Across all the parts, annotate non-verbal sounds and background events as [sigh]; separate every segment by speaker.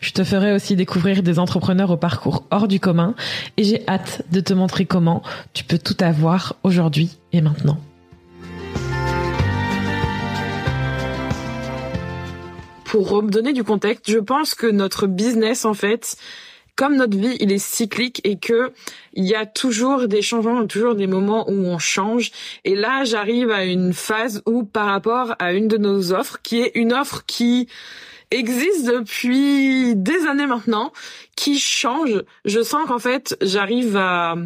Speaker 1: Je te ferai aussi découvrir des entrepreneurs au parcours hors du commun et j'ai hâte de te montrer comment tu peux tout avoir aujourd'hui et maintenant.
Speaker 2: Pour donner du contexte, je pense que notre business, en fait, comme notre vie, il est cyclique et que il y a toujours des changements, toujours des moments où on change. Et là, j'arrive à une phase où, par rapport à une de nos offres, qui est une offre qui existe depuis des années maintenant, qui change. Je sens qu'en fait, j'arrive à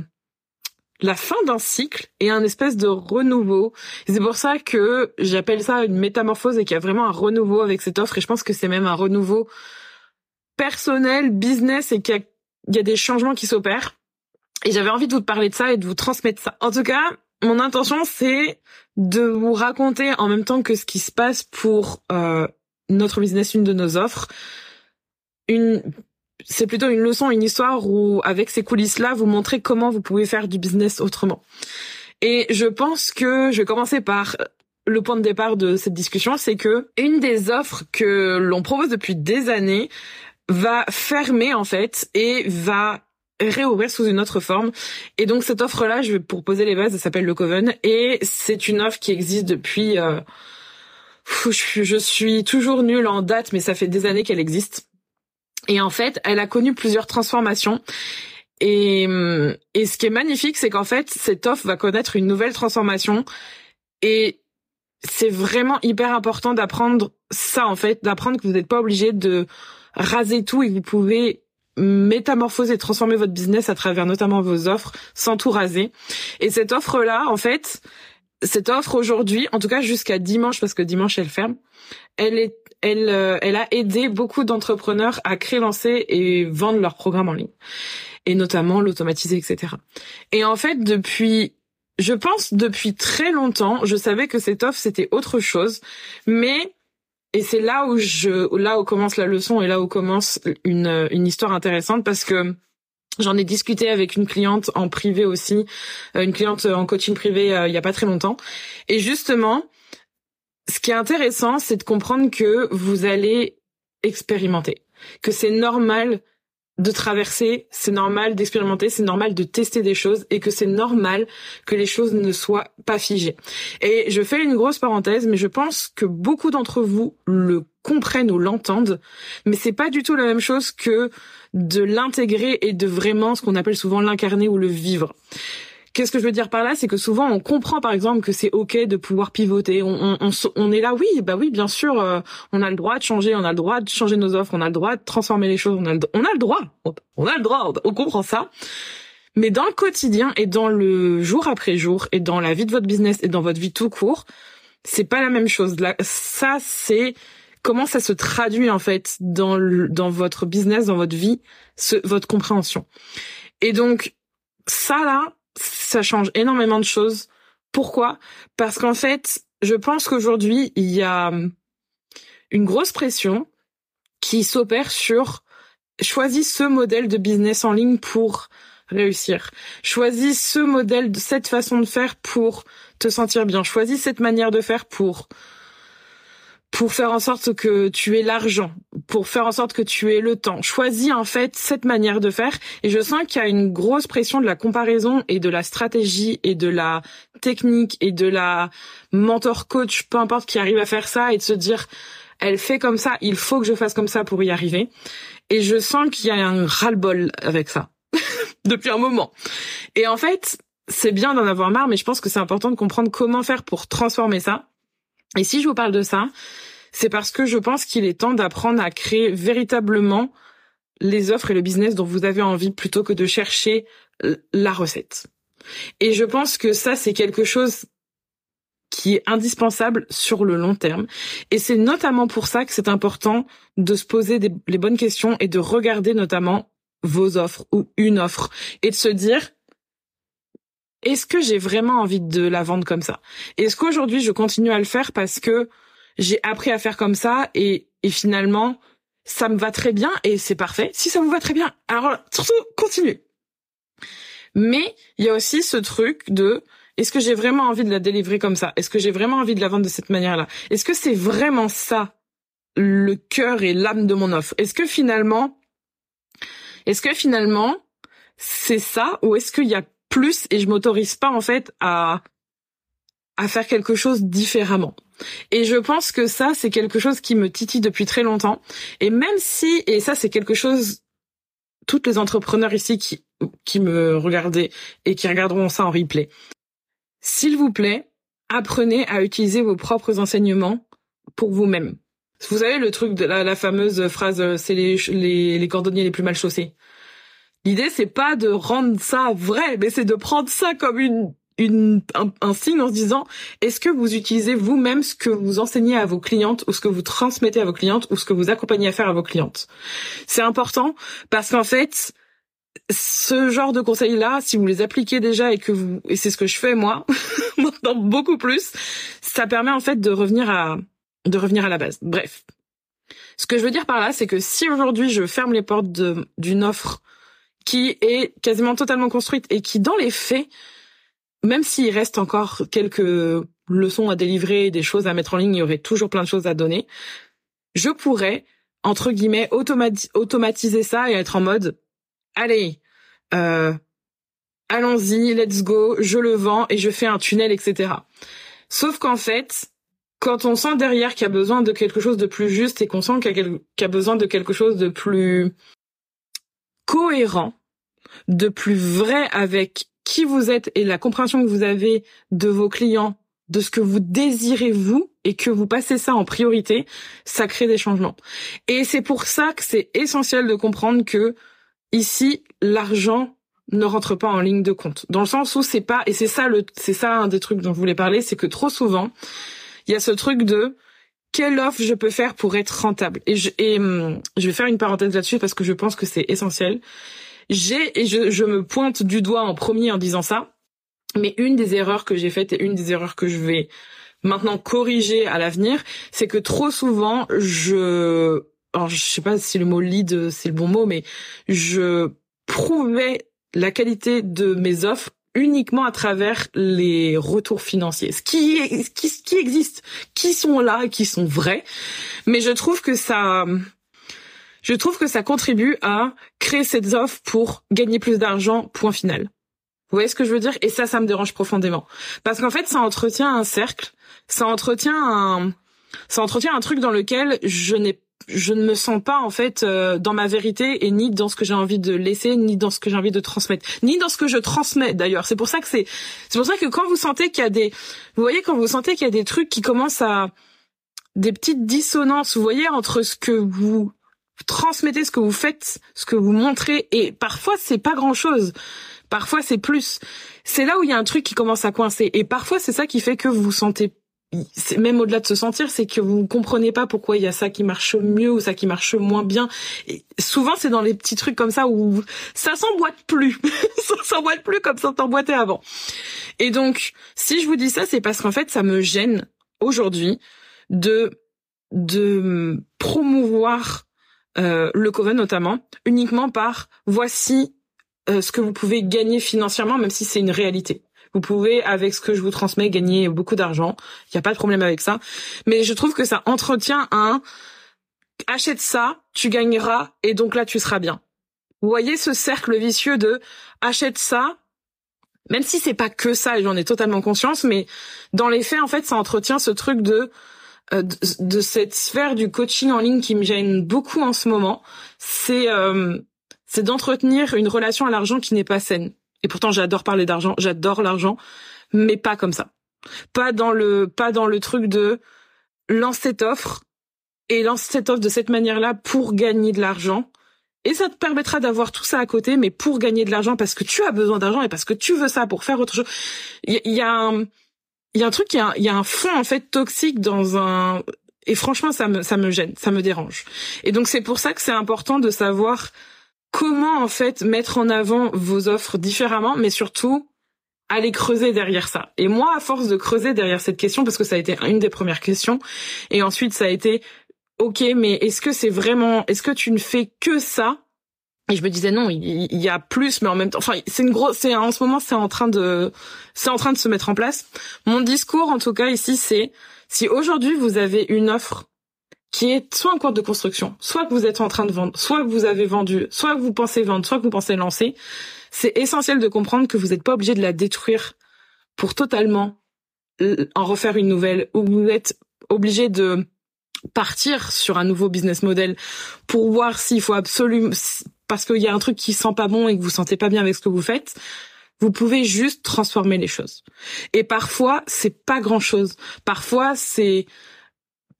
Speaker 2: la fin d'un cycle et un espèce de renouveau. C'est pour ça que j'appelle ça une métamorphose et qu'il y a vraiment un renouveau avec cette offre. Et je pense que c'est même un renouveau personnel, business et qu'il y, a des changements qui s'opèrent. Et j'avais envie de vous parler de ça et de vous transmettre ça. En tout cas, mon intention, c'est de vous raconter en même temps que ce qui se passe pour euh, notre business, une de nos offres. Une, c'est plutôt une leçon, une histoire où, avec ces coulisses-là, vous montrer comment vous pouvez faire du business autrement. Et je pense que je vais commencer par le point de départ de cette discussion, c'est que une des offres que l'on propose depuis des années va fermer en fait et va réouvrir sous une autre forme. Et donc cette offre-là, je vais pour poser les bases, elle s'appelle le Coven et c'est une offre qui existe depuis euh, je suis toujours nulle en date, mais ça fait des années qu'elle existe. Et en fait, elle a connu plusieurs transformations. Et, et ce qui est magnifique, c'est qu'en fait, cette offre va connaître une nouvelle transformation. Et c'est vraiment hyper important d'apprendre ça, en fait, d'apprendre que vous n'êtes pas obligé de raser tout et que vous pouvez métamorphoser, transformer votre business à travers notamment vos offres sans tout raser. Et cette offre-là, en fait, cette offre aujourd'hui, en tout cas jusqu'à dimanche, parce que dimanche elle ferme, elle est, elle, euh, elle a aidé beaucoup d'entrepreneurs à créer, lancer et vendre leurs programmes en ligne, et notamment l'automatiser, etc. Et en fait, depuis, je pense depuis très longtemps, je savais que cette offre c'était autre chose, mais et c'est là où je, là où commence la leçon et là où commence une, une histoire intéressante parce que J'en ai discuté avec une cliente en privé aussi, euh, une cliente en coaching privé euh, il y a pas très longtemps. Et justement, ce qui est intéressant, c'est de comprendre que vous allez expérimenter, que c'est normal de traverser, c'est normal d'expérimenter, c'est normal de tester des choses et que c'est normal que les choses ne soient pas figées. Et je fais une grosse parenthèse, mais je pense que beaucoup d'entre vous le comprennent ou l'entendent, mais c'est pas du tout la même chose que de l'intégrer et de vraiment ce qu'on appelle souvent l'incarner ou le vivre. Qu'est-ce que je veux dire par là? C'est que souvent on comprend par exemple que c'est ok de pouvoir pivoter. On, est là, oui, bah oui, bien sûr, euh, on a le droit de changer, on a le droit de changer nos offres, on a le droit de transformer les choses, on a le, on a le droit, on a le droit, on comprend ça. Mais dans le quotidien et dans le jour après jour et dans la vie de votre business et dans votre vie tout court, c'est pas la même chose. Là, ça c'est comment ça se traduit en fait dans dans votre business, dans votre vie, ce, votre compréhension. Et donc ça là, ça change énormément de choses. Pourquoi? Parce qu'en fait, je pense qu'aujourd'hui, il y a hum, une grosse pression qui s'opère sur choisis ce modèle de business en ligne pour réussir. Choisis ce modèle, cette façon de faire pour te sentir bien. Choisis cette manière de faire pour pour faire en sorte que tu aies l'argent, pour faire en sorte que tu aies le temps. Choisis en fait cette manière de faire et je sens qu'il y a une grosse pression de la comparaison et de la stratégie et de la technique et de la mentor coach, peu importe qui arrive à faire ça et de se dire elle fait comme ça, il faut que je fasse comme ça pour y arriver. Et je sens qu'il y a un ras-le-bol avec ça [laughs] depuis un moment. Et en fait, c'est bien d'en avoir marre, mais je pense que c'est important de comprendre comment faire pour transformer ça et si je vous parle de ça, c'est parce que je pense qu'il est temps d'apprendre à créer véritablement les offres et le business dont vous avez envie plutôt que de chercher la recette. Et je pense que ça, c'est quelque chose qui est indispensable sur le long terme. Et c'est notamment pour ça que c'est important de se poser les bonnes questions et de regarder notamment vos offres ou une offre et de se dire est-ce que j'ai vraiment envie de la vendre comme ça? Est-ce qu'aujourd'hui je continue à le faire parce que j'ai appris à faire comme ça et, finalement ça me va très bien et c'est parfait? Si ça vous va très bien, alors surtout continuez. Mais il y a aussi ce truc de est-ce que j'ai vraiment envie de la délivrer comme ça? Est-ce que j'ai vraiment envie de la vendre de cette manière-là? Est-ce que c'est vraiment ça le cœur et l'âme de mon offre? Est-ce que finalement est-ce que finalement c'est ça ou est-ce qu'il y a plus et je m'autorise pas en fait à à faire quelque chose différemment. Et je pense que ça, c'est quelque chose qui me titille depuis très longtemps. Et même si, et ça, c'est quelque chose, toutes les entrepreneurs ici qui, qui me regardaient et qui regarderont ça en replay, s'il vous plaît, apprenez à utiliser vos propres enseignements pour vous-même. Vous savez le truc de la, fameuse phrase c'est les, les, les cordonniers les plus mal chaussés. L'idée c'est pas de rendre ça vrai, mais c'est de prendre ça comme une une, un, signe en se disant est-ce que vous utilisez vous-même ce que vous enseignez à vos clientes ou ce que vous transmettez à vos clientes ou ce que vous accompagnez à faire à vos clientes? C'est important parce qu'en fait, ce genre de conseils-là, si vous les appliquez déjà et que vous, et c'est ce que je fais moi, [laughs] maintenant beaucoup plus, ça permet en fait de revenir à, de revenir à la base. Bref. Ce que je veux dire par là, c'est que si aujourd'hui je ferme les portes d'une offre qui est quasiment totalement construite et qui, dans les faits, même s'il reste encore quelques leçons à délivrer, des choses à mettre en ligne, il y aurait toujours plein de choses à donner. Je pourrais, entre guillemets, automatiser ça et être en mode, allez, euh, allons-y, let's go, je le vends et je fais un tunnel, etc. Sauf qu'en fait, quand on sent derrière qu'il y a besoin de quelque chose de plus juste et qu'on sent qu'il y, a besoin de quelque chose de plus cohérent, de plus vrai avec qui vous êtes et la compréhension que vous avez de vos clients, de ce que vous désirez vous et que vous passez ça en priorité, ça crée des changements. Et c'est pour ça que c'est essentiel de comprendre que ici, l'argent ne rentre pas en ligne de compte. Dans le sens où c'est pas, et c'est ça le, c'est ça un des trucs dont je voulais parler, c'est que trop souvent, il y a ce truc de, quelle offre je peux faire pour être rentable et je, et, hum, je vais faire une parenthèse là-dessus parce que je pense que c'est essentiel. J'ai et je, je me pointe du doigt en premier en disant ça, mais une des erreurs que j'ai faites et une des erreurs que je vais maintenant corriger à l'avenir, c'est que trop souvent je alors je sais pas si le mot lead c'est le bon mot, mais je prouvais la qualité de mes offres uniquement à travers les retours financiers, ce qui, qui, qui existe, qui sont là et qui sont vrais. Mais je trouve que ça, je trouve que ça contribue à créer cette offre pour gagner plus d'argent, point final. Vous voyez ce que je veux dire? Et ça, ça me dérange profondément. Parce qu'en fait, ça entretient un cercle, ça entretient un, ça entretient un truc dans lequel je n'ai je ne me sens pas en fait euh, dans ma vérité et ni dans ce que j'ai envie de laisser ni dans ce que j'ai envie de transmettre ni dans ce que je transmets d'ailleurs c'est pour ça que c'est c'est pour ça que quand vous sentez qu'il y a des vous voyez quand vous sentez qu'il y a des trucs qui commencent à des petites dissonances vous voyez entre ce que vous transmettez ce que vous faites, ce que vous montrez, et parfois c'est pas grand chose. Parfois c'est plus. C'est là où il y a un truc qui commence à coincer. Et parfois c'est ça qui fait que vous vous sentez même au-delà de se sentir, c'est que vous comprenez pas pourquoi il y a ça qui marche mieux ou ça qui marche moins bien. Souvent, c'est dans les petits trucs comme ça où ça s'emboîte plus. [laughs] ça s'emboîte plus comme ça t'emboîtait avant. Et donc, si je vous dis ça, c'est parce qu'en fait, ça me gêne aujourd'hui de de promouvoir euh, le Coven notamment, uniquement par voici euh, ce que vous pouvez gagner financièrement, même si c'est une réalité. Vous pouvez, avec ce que je vous transmets, gagner beaucoup d'argent. Il n'y a pas de problème avec ça. Mais je trouve que ça entretient un achète ça, tu gagneras, et donc là, tu seras bien. Vous voyez ce cercle vicieux de achète ça, même si c'est pas que ça, j'en ai totalement conscience, mais dans les faits, en fait, ça entretient ce truc de euh, de, cette sphère du coaching en ligne qui me gêne beaucoup en ce moment, c'est euh, c'est d'entretenir une relation à l'argent qui n'est pas saine. Et pourtant, j'adore parler d'argent, j'adore l'argent, mais pas comme ça. Pas dans le pas dans le truc de lance cette offre et lance cette offre de cette manière-là pour gagner de l'argent. Et ça te permettra d'avoir tout ça à côté, mais pour gagner de l'argent parce que tu as besoin d'argent et parce que tu veux ça pour faire autre chose. Il y, a un il y a un truc, il y a un fond en fait toxique dans un et franchement ça me ça me gêne, ça me dérange. Et donc c'est pour ça que c'est important de savoir comment en fait mettre en avant vos offres différemment, mais surtout aller creuser derrière ça. Et moi, à force de creuser derrière cette question, parce que ça a été une des premières questions, et ensuite ça a été, ok, mais est-ce que c'est vraiment, est-ce que tu ne fais que ça? Et je me disais non, il, y a plus, mais en même temps, enfin, c'est une grosse, c'est en ce moment, c'est en train de, c'est en train de se mettre en place. Mon discours, en tout cas ici, c'est si aujourd'hui vous avez une offre qui est soit en cours de construction, soit que vous êtes en train de vendre, soit que vous avez vendu, soit que vous pensez vendre, soit que vous pensez lancer, c'est essentiel de comprendre que vous n'êtes pas obligé de la détruire pour totalement en refaire une nouvelle, ou vous êtes obligé de partir sur un nouveau business model pour voir s'il faut absolument parce qu'il y a un truc qui sent pas bon et que vous sentez pas bien avec ce que vous faites, vous pouvez juste transformer les choses. Et parfois, c'est pas grand chose. Parfois, c'est,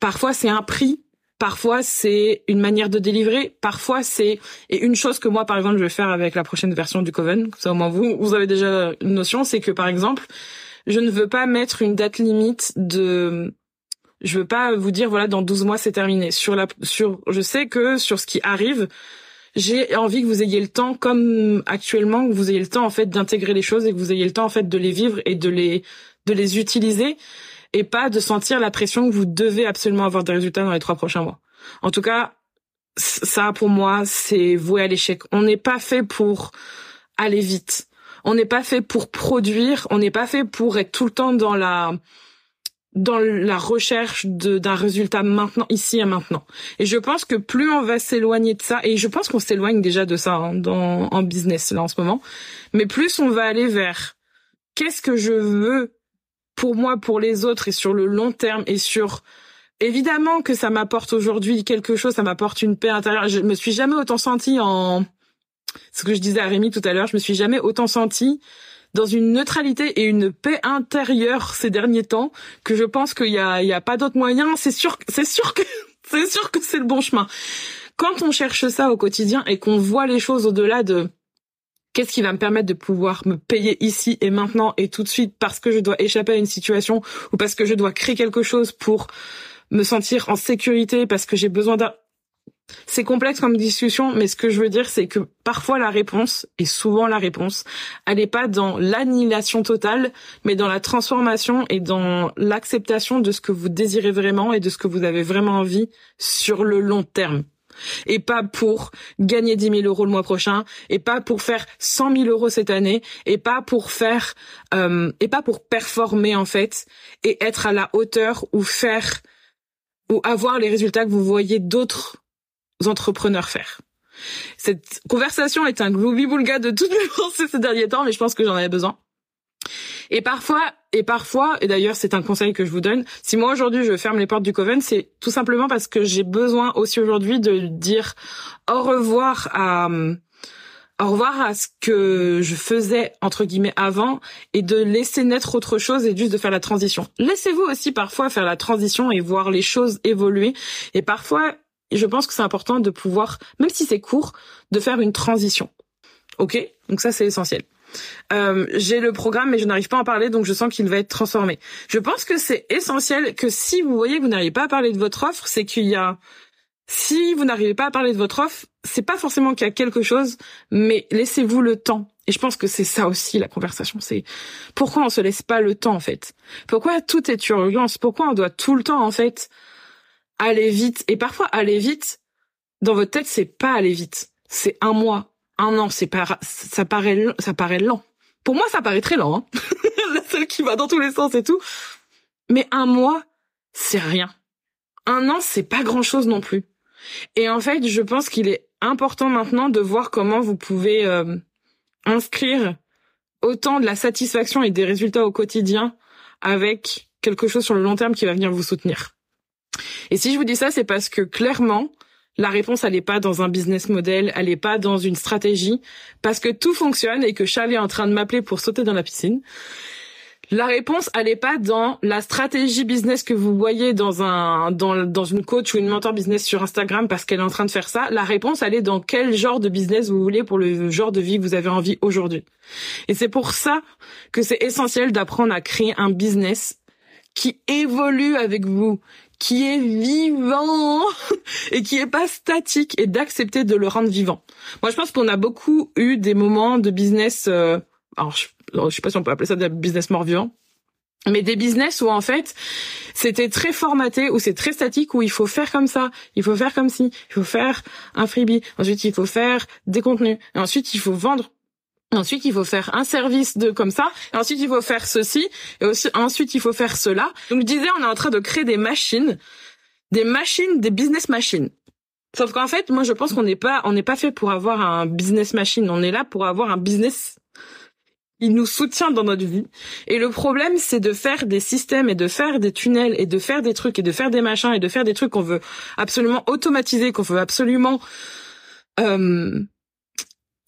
Speaker 2: parfois, c'est un prix. Parfois, c'est une manière de délivrer. Parfois, c'est, et une chose que moi, par exemple, je vais faire avec la prochaine version du Coven, ça au moins vous, vous avez déjà une notion, c'est que, par exemple, je ne veux pas mettre une date limite de, je veux pas vous dire, voilà, dans 12 mois, c'est terminé. Sur la, sur, je sais que sur ce qui arrive, j'ai envie que vous ayez le temps, comme actuellement, que vous ayez le temps en fait d'intégrer les choses et que vous ayez le temps en fait de les vivre et de les de les utiliser et pas de sentir la pression que vous devez absolument avoir des résultats dans les trois prochains mois. En tout cas, ça pour moi, c'est voué à l'échec. On n'est pas fait pour aller vite. On n'est pas fait pour produire. On n'est pas fait pour être tout le temps dans la dans la recherche d'un résultat maintenant, ici et maintenant. Et je pense que plus on va s'éloigner de ça, et je pense qu'on s'éloigne déjà de ça hein, dans, en business là en ce moment, mais plus on va aller vers qu'est-ce que je veux pour moi, pour les autres et sur le long terme et sur évidemment que ça m'apporte aujourd'hui quelque chose, ça m'apporte une paix intérieure. Je me suis jamais autant sentie en ce que je disais à Rémi tout à l'heure, je me suis jamais autant sentie dans une neutralité et une paix intérieure ces derniers temps que je pense qu'il y a, il y a pas d'autre moyen. C'est sûr, c'est sûr que, [laughs] c'est sûr que c'est le bon chemin. Quand on cherche ça au quotidien et qu'on voit les choses au-delà de qu'est-ce qui va me permettre de pouvoir me payer ici et maintenant et tout de suite parce que je dois échapper à une situation ou parce que je dois créer quelque chose pour me sentir en sécurité parce que j'ai besoin d'un c'est complexe comme discussion, mais ce que je veux dire, c'est que parfois la réponse, et souvent la réponse, elle n'est pas dans l'annihilation totale, mais dans la transformation et dans l'acceptation de ce que vous désirez vraiment et de ce que vous avez vraiment envie sur le long terme. Et pas pour gagner 10 000 euros le mois prochain, et pas pour faire 100 000 euros cette année, et pas pour faire, euh, et pas pour performer en fait, et être à la hauteur ou faire ou avoir les résultats que vous voyez d'autres entrepreneurs faire. Cette conversation est un gloubi-boulga de toutes mes [laughs] pensées ces derniers temps, mais je pense que j'en avais besoin. Et parfois, et parfois, et d'ailleurs c'est un conseil que je vous donne, si moi aujourd'hui je ferme les portes du Coven, c'est tout simplement parce que j'ai besoin aussi aujourd'hui de dire au revoir à au revoir à ce que je faisais entre guillemets avant et de laisser naître autre chose et juste de faire la transition. Laissez-vous aussi parfois faire la transition et voir les choses évoluer et parfois je pense que c'est important de pouvoir, même si c'est court, de faire une transition. Ok? Donc ça, c'est essentiel. Euh, j'ai le programme, mais je n'arrive pas à en parler, donc je sens qu'il va être transformé. Je pense que c'est essentiel que si vous voyez que vous n'arrivez pas à parler de votre offre, c'est qu'il y a... Si vous n'arrivez pas à parler de votre offre, c'est pas forcément qu'il y a quelque chose, mais laissez-vous le temps. Et je pense que c'est ça aussi la conversation. C'est pourquoi on se laisse pas le temps en fait? Pourquoi tout est urgence? Pourquoi on doit tout le temps en fait aller vite? Et parfois, aller vite, dans votre tête, c'est pas aller vite. C'est un mois, un an. C'est pas, ça paraît, ça paraît lent. Pour moi, ça paraît très lent. Hein [laughs] La seule qui va dans tous les sens et tout. Mais un mois, c'est rien. Un an, c'est pas grand chose non plus. Et en fait, je pense qu'il est important maintenant de voir comment vous pouvez euh, inscrire autant de la satisfaction et des résultats au quotidien avec quelque chose sur le long terme qui va venir vous soutenir. Et si je vous dis ça, c'est parce que clairement, la réponse, elle n'est pas dans un business model, elle n'est pas dans une stratégie, parce que tout fonctionne et que Charlie est en train de m'appeler pour sauter dans la piscine. La réponse, elle n'est pas dans la stratégie business que vous voyez dans un dans, dans une coach ou une mentor business sur Instagram parce qu'elle est en train de faire ça. La réponse, elle est dans quel genre de business vous voulez pour le genre de vie que vous avez envie aujourd'hui. Et c'est pour ça que c'est essentiel d'apprendre à créer un business qui évolue avec vous, qui est vivant [laughs] et qui est pas statique et d'accepter de le rendre vivant. Moi, je pense qu'on a beaucoup eu des moments de business, euh, alors je, je sais pas si on peut appeler ça des business mort vivant, mais des business où en fait c'était très formaté, où c'est très statique, où il faut faire comme ça, il faut faire comme ci, il faut faire un freebie, ensuite il faut faire des contenus, et ensuite il faut vendre Ensuite, il faut faire un service de comme ça. Et ensuite, il faut faire ceci. Et aussi, ensuite, il faut faire cela. Donc, je disais, on est en train de créer des machines, des machines, des business machines. Sauf qu'en fait, moi, je pense qu'on n'est pas, on n'est pas fait pour avoir un business machine. On est là pour avoir un business il nous soutient dans notre vie. Et le problème, c'est de faire des systèmes et de faire des tunnels et de faire des trucs et de faire des machins et de faire des trucs qu'on veut absolument automatiser, qu'on veut absolument euh,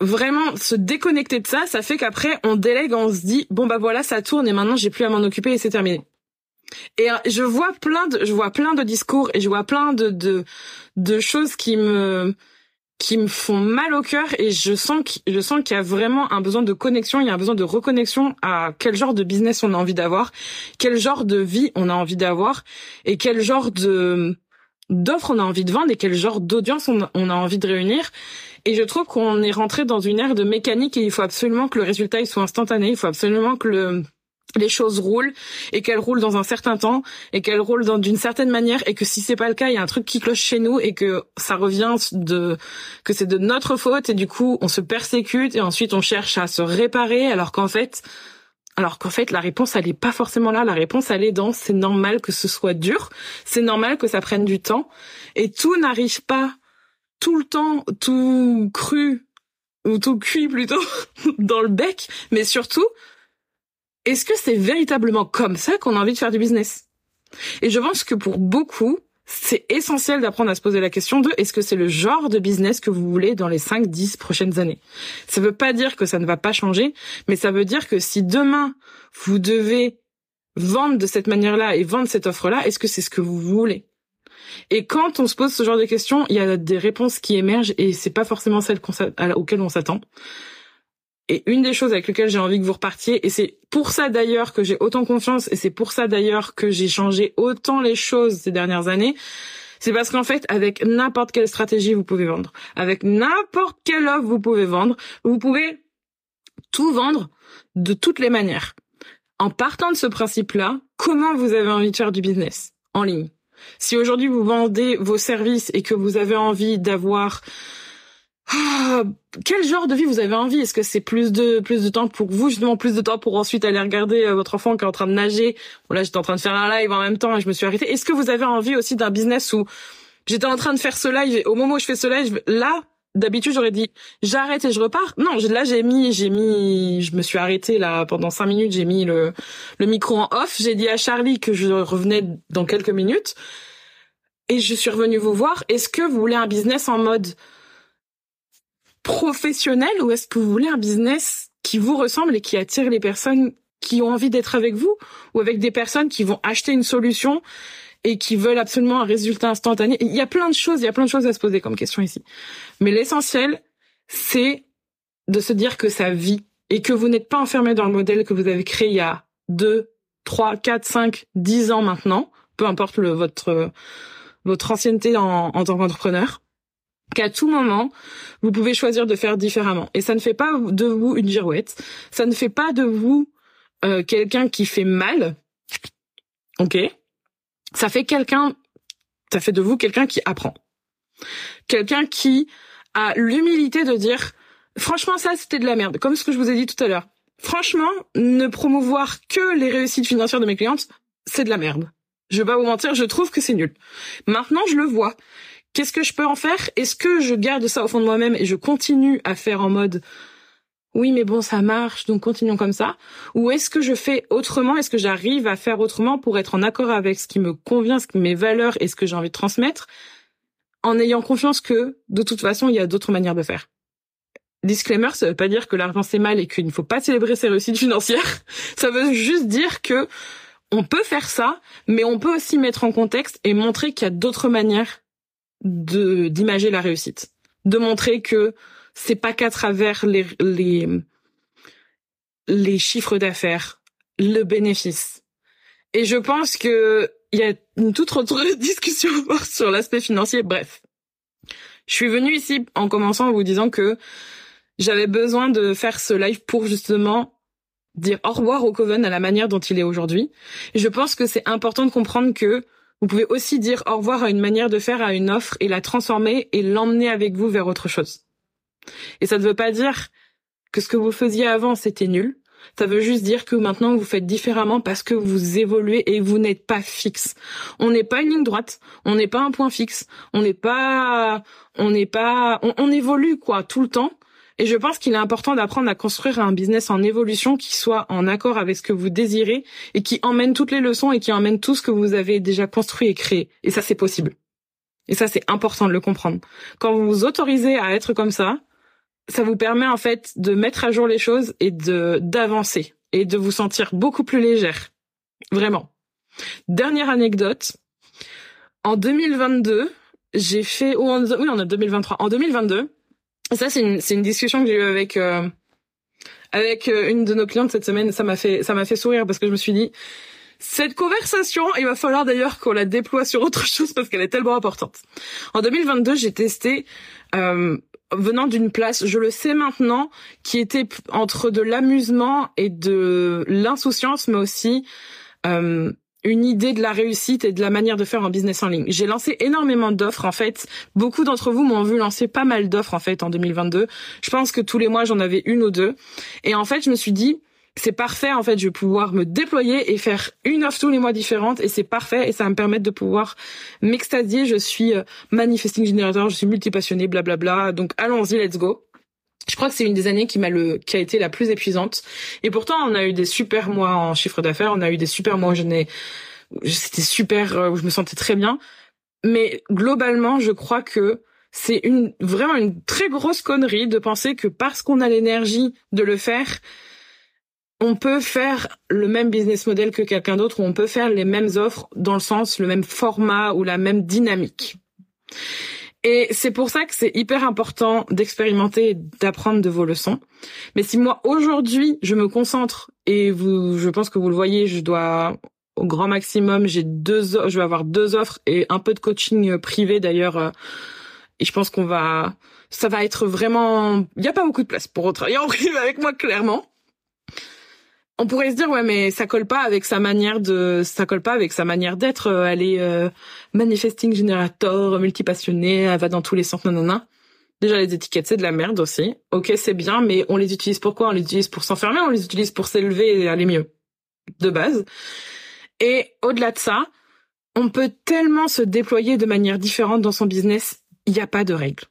Speaker 2: vraiment se déconnecter de ça. Ça fait qu'après, on délègue, on se dit bon bah voilà, ça tourne et maintenant j'ai plus à m'en occuper et c'est terminé. Et euh, je vois plein de, je vois plein de discours et je vois plein de de, de choses qui me qui me font mal au cœur et je sens que je sens qu'il y a vraiment un besoin de connexion, il y a un besoin de reconnexion à quel genre de business on a envie d'avoir, quel genre de vie on a envie d'avoir et quel genre de d'offres on a envie de vendre et quel genre d'audience on, a envie de réunir. Et je trouve qu'on est rentré dans une ère de mécanique et il faut absolument que le résultat il soit instantané, il faut absolument que le les choses roulent et qu'elles roulent dans un certain temps et qu'elles roulent dans d'une certaine manière et que si c'est pas le cas, il y a un truc qui cloche chez nous et que ça revient de que c'est de notre faute et du coup on se persécute et ensuite on cherche à se réparer alors qu'en fait alors qu'en fait la réponse elle est pas forcément là, la réponse elle est dans c'est normal que ce soit dur, c'est normal que ça prenne du temps. Et tout n'arrive pas tout le temps tout cru ou tout cuit plutôt [laughs] dans le bec, mais surtout est-ce que c'est véritablement comme ça qu'on a envie de faire du business? Et je pense que pour beaucoup, c'est essentiel d'apprendre à se poser la question de est-ce que c'est le genre de business que vous voulez dans les 5 10 prochaines années? Ça veut pas dire que ça ne va pas changer, mais ça veut dire que si demain vous devez vendre de cette manière-là et vendre cette offre-là, est-ce que c'est ce que vous voulez? Et quand on se pose ce genre de questions, il y a des réponses qui émergent et c'est pas forcément celles auxquelles on s'attend. Et une des choses avec lesquelles j'ai envie que vous repartiez, et c'est pour ça d'ailleurs que j'ai autant confiance, et c'est pour ça d'ailleurs que j'ai changé autant les choses ces dernières années, c'est parce qu'en fait, avec n'importe quelle stratégie, vous pouvez vendre. Avec n'importe quelle offre, vous pouvez vendre. Vous pouvez tout vendre de toutes les manières. En partant de ce principe-là, comment vous avez envie de faire du business? En ligne Si aujourd'hui vous vendez vos services et que vous avez envie d'avoir ah, quel genre de vie vous avez envie? Est-ce que c'est plus de plus de temps pour vous, justement plus de temps pour ensuite aller regarder euh, votre enfant qui est en train de nager? Bon là, j'étais en train de faire un live en même temps et je me suis arrêtée. Est-ce que vous avez envie aussi d'un business où j'étais en train de faire ce live et au moment où je fais ce live, là, d'habitude j'aurais dit j'arrête et je repars? Non, là j'ai mis j'ai mis je me suis arrêtée là pendant cinq minutes, j'ai mis le le micro en off, j'ai dit à Charlie que je revenais dans quelques minutes et je suis revenue vous voir. Est-ce que vous voulez un business en mode professionnel ou est-ce que vous voulez un business qui vous ressemble et qui attire les personnes qui ont envie d'être avec vous ou avec des personnes qui vont acheter une solution et qui veulent absolument un résultat instantané? Il y a plein de choses, il y a plein de choses à se poser comme question ici. Mais l'essentiel, c'est de se dire que ça vit et que vous n'êtes pas enfermé dans le modèle que vous avez créé il y a 2, 3, 4, 5, 10 ans maintenant, peu importe le, votre, votre ancienneté en, en tant qu'entrepreneur qu'à tout moment, vous pouvez choisir de faire différemment. Et ça ne fait pas de vous une girouette, ça ne fait pas de vous euh, quelqu'un qui fait mal, ok? Ça fait quelqu'un, ça fait de vous quelqu'un qui apprend, quelqu'un qui a l'humilité de dire, franchement ça c'était de la merde, comme ce que je vous ai dit tout à l'heure. Franchement, ne promouvoir que les réussites financières de mes clientes, c'est de la merde. Je vais pas vous mentir, je trouve que c'est nul. Maintenant, je le vois. Qu'est-ce que je peux en faire? Est-ce que je garde ça au fond de moi-même et je continue à faire en mode oui, mais bon, ça marche, donc continuons comme ça? Ou est-ce que je fais autrement? Est-ce que j'arrive à faire autrement pour être en accord avec ce qui me convient, ce qui mes valeurs et ce que j'ai envie de transmettre, en ayant confiance que de toute façon, il y a d'autres manières de faire? Disclaimer, ça veut pas dire que l'argent c'est mal et qu'il ne faut pas célébrer ses réussites financières. [laughs] Ça veut juste dire que on peut faire ça, mais on peut aussi mettre en contexte et montrer qu'il y a d'autres manières de d'imager la réussite, de montrer que c'est pas qu'à travers les les les chiffres d'affaires, le bénéfice Et je pense que il y a une toute autre [laughs] discussion sur l'aspect financier. Bref. Je suis venue ici en commençant en vous disant que j'avais besoin de faire ce live pour justement dire au revoir au Coven à la manière dont il est aujourd'hui. Je pense que c'est important de comprendre que vous pouvez aussi dire au revoir à une manière de faire, à une offre et la transformer et l'emmener avec vous vers autre chose. Et ça ne veut pas dire que ce que vous faisiez avant c'était nul. Ça veut juste dire que maintenant vous faites différemment parce que vous évoluez et vous n'êtes pas fixe. On n'est pas une ligne droite, on n'est pas un point fixe, on n'est pas, on n'est pas, on, évolue quoi tout le temps et je pense qu'il est important d'apprendre à construire un business en évolution qui soit en accord avec ce que vous désirez et qui emmène toutes les leçons et qui emmène tout ce que vous avez déjà construit et créé. Et ça, c'est possible. Et ça, c'est important de le comprendre. Quand vous vous autorisez à être comme ça, ça vous permet en fait de mettre à jour les choses et de d'avancer et de vous sentir beaucoup plus légère. Vraiment. Dernière anecdote. En 2022, j'ai fait, oui, on est 2023. En 2022, ça c'est une une discussion que j'ai eue avec euh, avec euh, une de nos clientes cette semaine. Ça m'a fait ça m'a fait sourire parce que je me suis dit cette conversation, il va falloir d'ailleurs qu'on la déploie sur autre [laughs] chose parce qu'elle est tellement importante. En 2022, j'ai testé euh, venant d'une place, je le sais maintenant, qui était entre de l'amusement et de l'insouciance, mais aussi euh, une idée de la réussite et de la manière de faire un business en ligne. J'ai lancé énormément d'offres en fait. Beaucoup d'entre vous m'ont vu lancer pas mal d'offres en fait en 2022. Je pense que tous les mois j'en avais une ou deux. Et en fait je me suis dit c'est parfait en fait je vais pouvoir me déployer et faire une offre tous les mois différente et c'est parfait et ça va me permettre de pouvoir m'extasier. Je suis euh, manifesting generator, je suis multipassionné, blablabla. Donc allons-y, let's go. Je crois que c'est une des années qui m'a le qui a été la plus épuisante. Et pourtant, on a eu des super mois en chiffre d'affaires, on a eu des super mois où je n'ai c'était super euh, où je me sentais très bien. Mais globalement, je crois que c'est une vraiment une très grosse connerie de penser que parce qu'on a l'énergie de le faire, on peut faire le même business model que quelqu'un d'autre ou on peut faire les mêmes offres dans le sens le même format ou la même dynamique. Et c'est pour ça que c'est hyper important d'expérimenter et d'apprendre de vos leçons. Mais si moi aujourd'hui je me concentre et vous, je pense que vous le voyez, je dois au grand maximum, j'ai deux, je vais avoir deux offres et un peu de coaching privé d'ailleurs. Euh, et je pense qu'on va, ça va être vraiment, il n'y a pas beaucoup de place pour travailler en [laughs] privé avec moi clairement on pourrait se dire ouais mais ça colle pas avec sa manière de ça colle pas avec sa manière d'être euh, elle est euh, manifesting generator multipassionnée elle va dans tous les sens nanana. Déjà les étiquettes c'est de la merde aussi. Ok c'est bien mais on les utilise pourquoi on les utilise pour s'enfermer on les utilise pour s'élever et aller mieux. De base. Et au-delà de ça on peut tellement se déployer de manière différente dans son business il n'y a pas de règles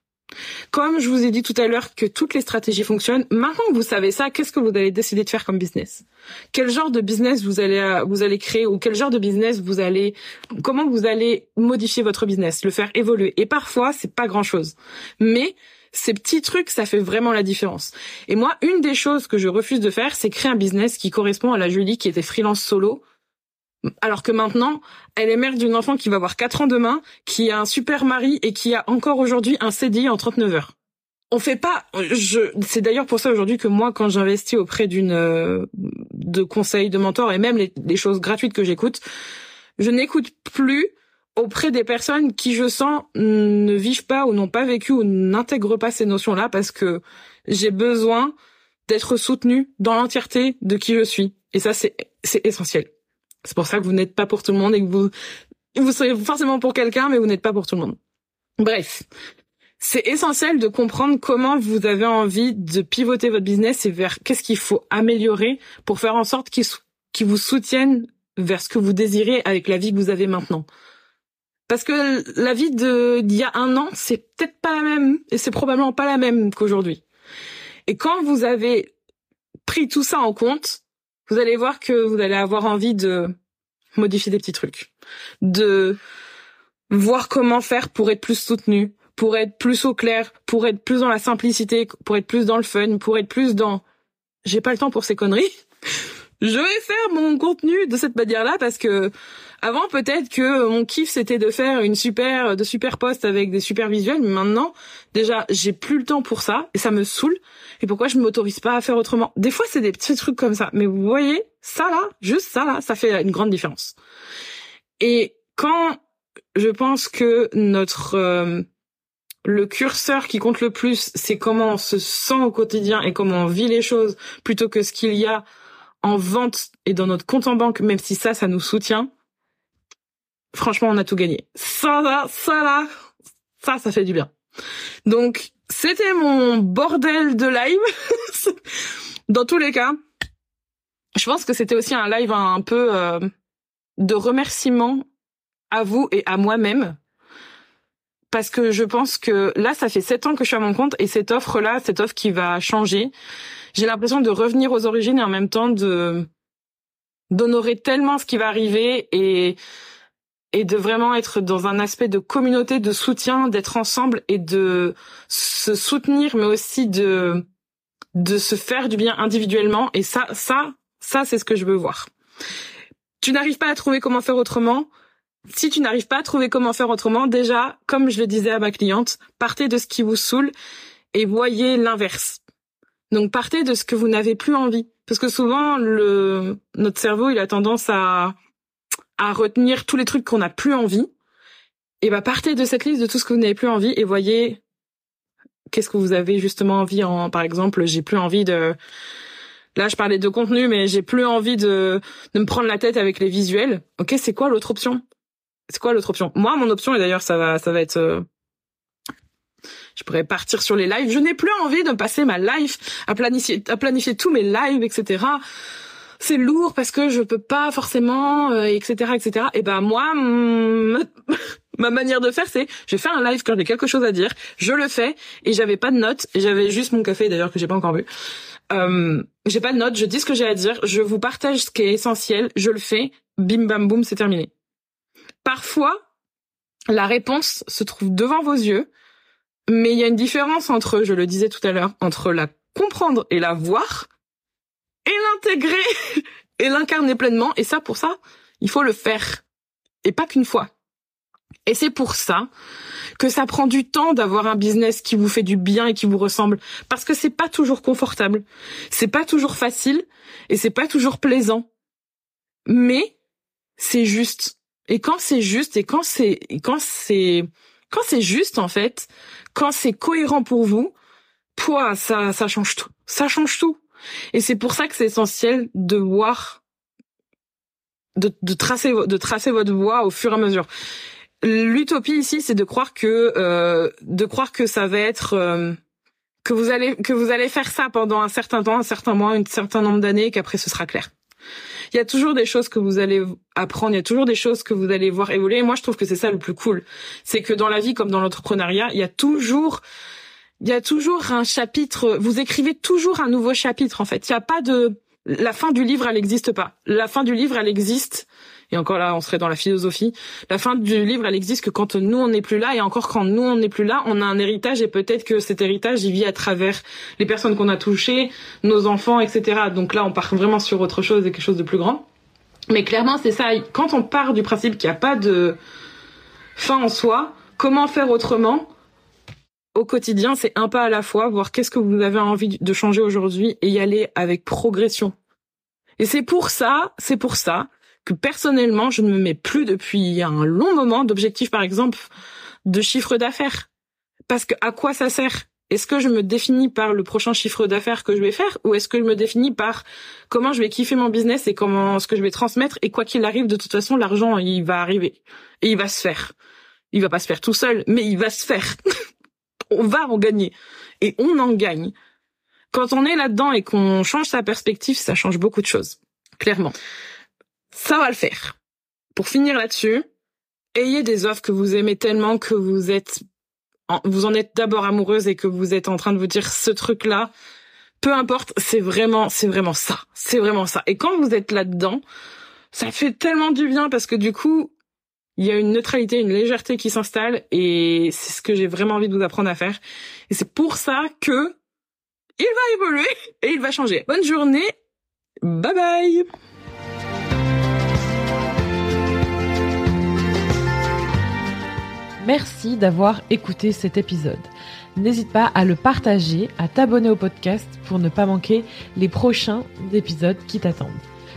Speaker 2: comme je vous ai dit tout à l'heure que toutes les stratégies fonctionnent, maintenant que vous savez ça, qu'est-ce que vous allez décider de faire comme business? Quel genre de business vous allez euh, vous allez créer ou quel genre de business vous allez comment vous allez modifier votre business, le faire évoluer? Et parfois, c'est pas grand-chose. Mais ces petits trucs, ça fait vraiment la différence. Et moi, une des choses que je refuse de faire, c'est créer un business qui correspond à la Julie qui était freelance solo alors que maintenant, elle est mère d'une enfant qui va avoir 4 ans demain, qui a un super mari et qui a encore aujourd'hui un CDI en 39 heures. On fait pas, je, c'est d'ailleurs pour ça aujourd'hui que moi, quand j'investis auprès d'une, euh, de conseils, de mentors et même les, choses gratuites que j'écoute, je n'écoute plus auprès des personnes qui, je sens, ne vivent pas ou n'ont pas vécu ou n'intègrent pas ces notions-là parce que j'ai besoin d'être soutenue dans l'entièreté de qui je suis. Et ça, c'est essentiel. C'est pour ça que vous n'êtes pas pour tout le monde et que vous, vous serez forcément pour quelqu'un, mais vous n'êtes pas pour tout le monde. Bref. C'est essentiel de comprendre comment vous avez envie de pivoter votre business et vers qu'est-ce qu'il faut améliorer pour faire en sorte qu'il vous soutienne vers ce que vous désirez avec la vie que vous avez maintenant. Parce que la vie d'il y a un an, c'est peut-être pas la même et c'est probablement pas la même qu'aujourd'hui. Et quand vous avez pris tout ça en compte, vous allez voir que vous allez avoir envie de modifier des petits trucs, de voir comment faire pour être plus soutenu, pour être plus au clair, pour être plus dans la simplicité, pour être plus dans le fun, pour être plus dans j'ai pas le temps pour ces conneries. [laughs] Je vais faire mon contenu de cette manière-là parce que Avant, peut-être que mon kiff c'était de faire une super, de super posts avec des super visuels. Mais maintenant, déjà, j'ai plus le temps pour ça et ça me saoule. Et pourquoi je m'autorise pas à faire autrement? Des fois, c'est des petits trucs comme ça. Mais vous voyez, ça là, juste ça là, ça fait une grande différence. Et quand je pense que notre euh, le curseur qui compte le plus, c'est comment on se sent au quotidien et comment on vit les choses, plutôt que ce qu'il y a en vente et dans notre compte en banque, même si ça, ça nous soutient. Franchement, on a tout gagné. Ça, là, ça, là, ça, ça fait du bien. Donc, c'était mon bordel de live. [laughs] dans tous les cas, je pense que c'était aussi un live un, peu euh, de remerciement à vous et à moi-même parce que je pense que là, ça fait sept ans que je suis à mon compte et cette offre-là, cette offre qui va changer, j'ai l'impression de revenir aux origines et en même temps de d'honorer tellement ce qui va arriver et et de vraiment être dans un aspect de communauté, de soutien, d'être ensemble et de se soutenir, mais aussi de de se faire du bien individuellement. Et ça, ça, ça, c'est ce que je veux voir. Tu n'arrives pas à trouver comment faire autrement si tu n'arrives pas à trouver comment faire autrement, déjà, comme je le disais à ma cliente, partez de ce qui vous saoule et voyez l'inverse. Donc partez de ce que vous n'avez plus envie. Parce que souvent, le, notre cerveau, il a tendance à, à retenir tous les trucs qu'on n'a plus envie. Et bah partez de cette liste de tout ce que vous n'avez plus envie et voyez qu'est-ce que vous avez justement envie en, par exemple, j'ai plus envie de, là je parlais de contenu, mais j'ai plus envie de, de me prendre la tête avec les visuels. Ok, c'est quoi l'autre option? c'est quoi l'autre option? Moi, mon option, et d'ailleurs, ça va, ça va être, euh, je pourrais partir sur les lives. Je n'ai plus envie de passer ma life à planifier, à planifier tous mes lives, etc. C'est lourd parce que je peux pas forcément, etc., euh, etc. Et ben moi, [laughs] ma manière de faire, c'est, je fais un live quand j'ai quelque chose à dire, je le fais et j'avais pas de notes, j'avais juste mon café d'ailleurs que j'ai pas encore bu. Euh, j'ai pas de notes, je dis ce que j'ai à dire, je vous partage ce qui est essentiel, je le fais, bim bam boum, c'est terminé. Parfois, la réponse se trouve devant vos yeux, mais il y a une différence entre, je le disais tout à l'heure, entre la comprendre et la voir, et l'intégrer [laughs] et l'incarner pleinement. Et ça, pour ça, il faut le faire. Et pas qu'une fois. Et c'est pour ça que ça prend du temps d'avoir un business qui vous fait du bien et qui vous ressemble. Parce que c'est pas toujours confortable. C'est pas toujours facile et c'est pas toujours plaisant. Mais c'est juste. Et quand c'est juste et quand c'est quand c'est quand c'est juste en fait, quand c'est cohérent pour vous, poids ça ça change tout. Ça change tout. Et c'est pour ça que c'est essentiel de voir de, tracer de tracer votre voie au fur et à mesure. L'utopie ici, c'est de croire que euh, de croire que ça va être euh, que vous allez que vous allez faire ça pendant un certain temps, un certain mois, un certain nombre d'années, qu'après ce sera clair il y a toujours des choses que vous allez apprendre, il y a toujours des choses que vous allez voir évoluer. Et moi, je trouve que c'est ça le plus cool. C'est que dans la vie, comme dans l'entrepreneuriat, il y a toujours il y a toujours un chapitre, vous écrivez toujours un nouveau chapitre en fait. Il n'y a pas de la fin du livre, elle n'existe pas. La fin du livre, elle existe et encore là, on serait dans la philosophie. La fin du livre, elle existe que quand nous, on n'est plus là. Et encore quand nous, on n'est plus là, on a un héritage. Et peut-être que cet héritage, il vit à travers les personnes qu'on a touchées, nos enfants, etc. Donc là, on part vraiment sur autre chose et quelque chose de plus grand. Mais clairement, c'est ça. Quand on part du principe qu'il n'y a pas de fin en soi, comment faire autrement au quotidien, c'est un pas à la fois, voir qu'est-ce que vous avez envie de changer aujourd'hui et y aller avec progression. Et c'est pour ça, c'est pour ça que personnellement, je ne me mets plus depuis un long moment d'objectifs, par exemple, de chiffre d'affaires. Parce que à quoi ça sert? Est-ce que je me définis par le prochain chiffre d'affaires que je vais faire ou est-ce que je me définis par comment je vais kiffer mon business et comment ce que je vais transmettre et quoi qu'il arrive, de toute façon, l'argent, il va arriver et il va se faire. Il va pas se faire tout seul, mais il va se faire. [laughs] on va en gagner et on en gagne. Quand on est là-dedans et qu'on change sa perspective, ça change beaucoup de choses, clairement. Ça va le faire. Pour finir là-dessus, ayez des offres que vous aimez tellement que vous êtes, vous en êtes d'abord amoureuse et que vous êtes en train de vous dire ce truc-là, peu importe, c'est vraiment, c'est vraiment ça. C'est vraiment ça. Et quand vous êtes là-dedans, ça fait tellement du bien parce que du coup, il y a une neutralité, une légèreté qui s'installe et c'est ce que j'ai vraiment envie de vous apprendre à faire. Et c'est pour ça que il va évoluer et il va changer. Bonne journée. Bye bye.
Speaker 1: Merci d'avoir écouté cet épisode. N'hésite pas à le partager, à t'abonner au podcast pour ne pas manquer les prochains épisodes qui t'attendent.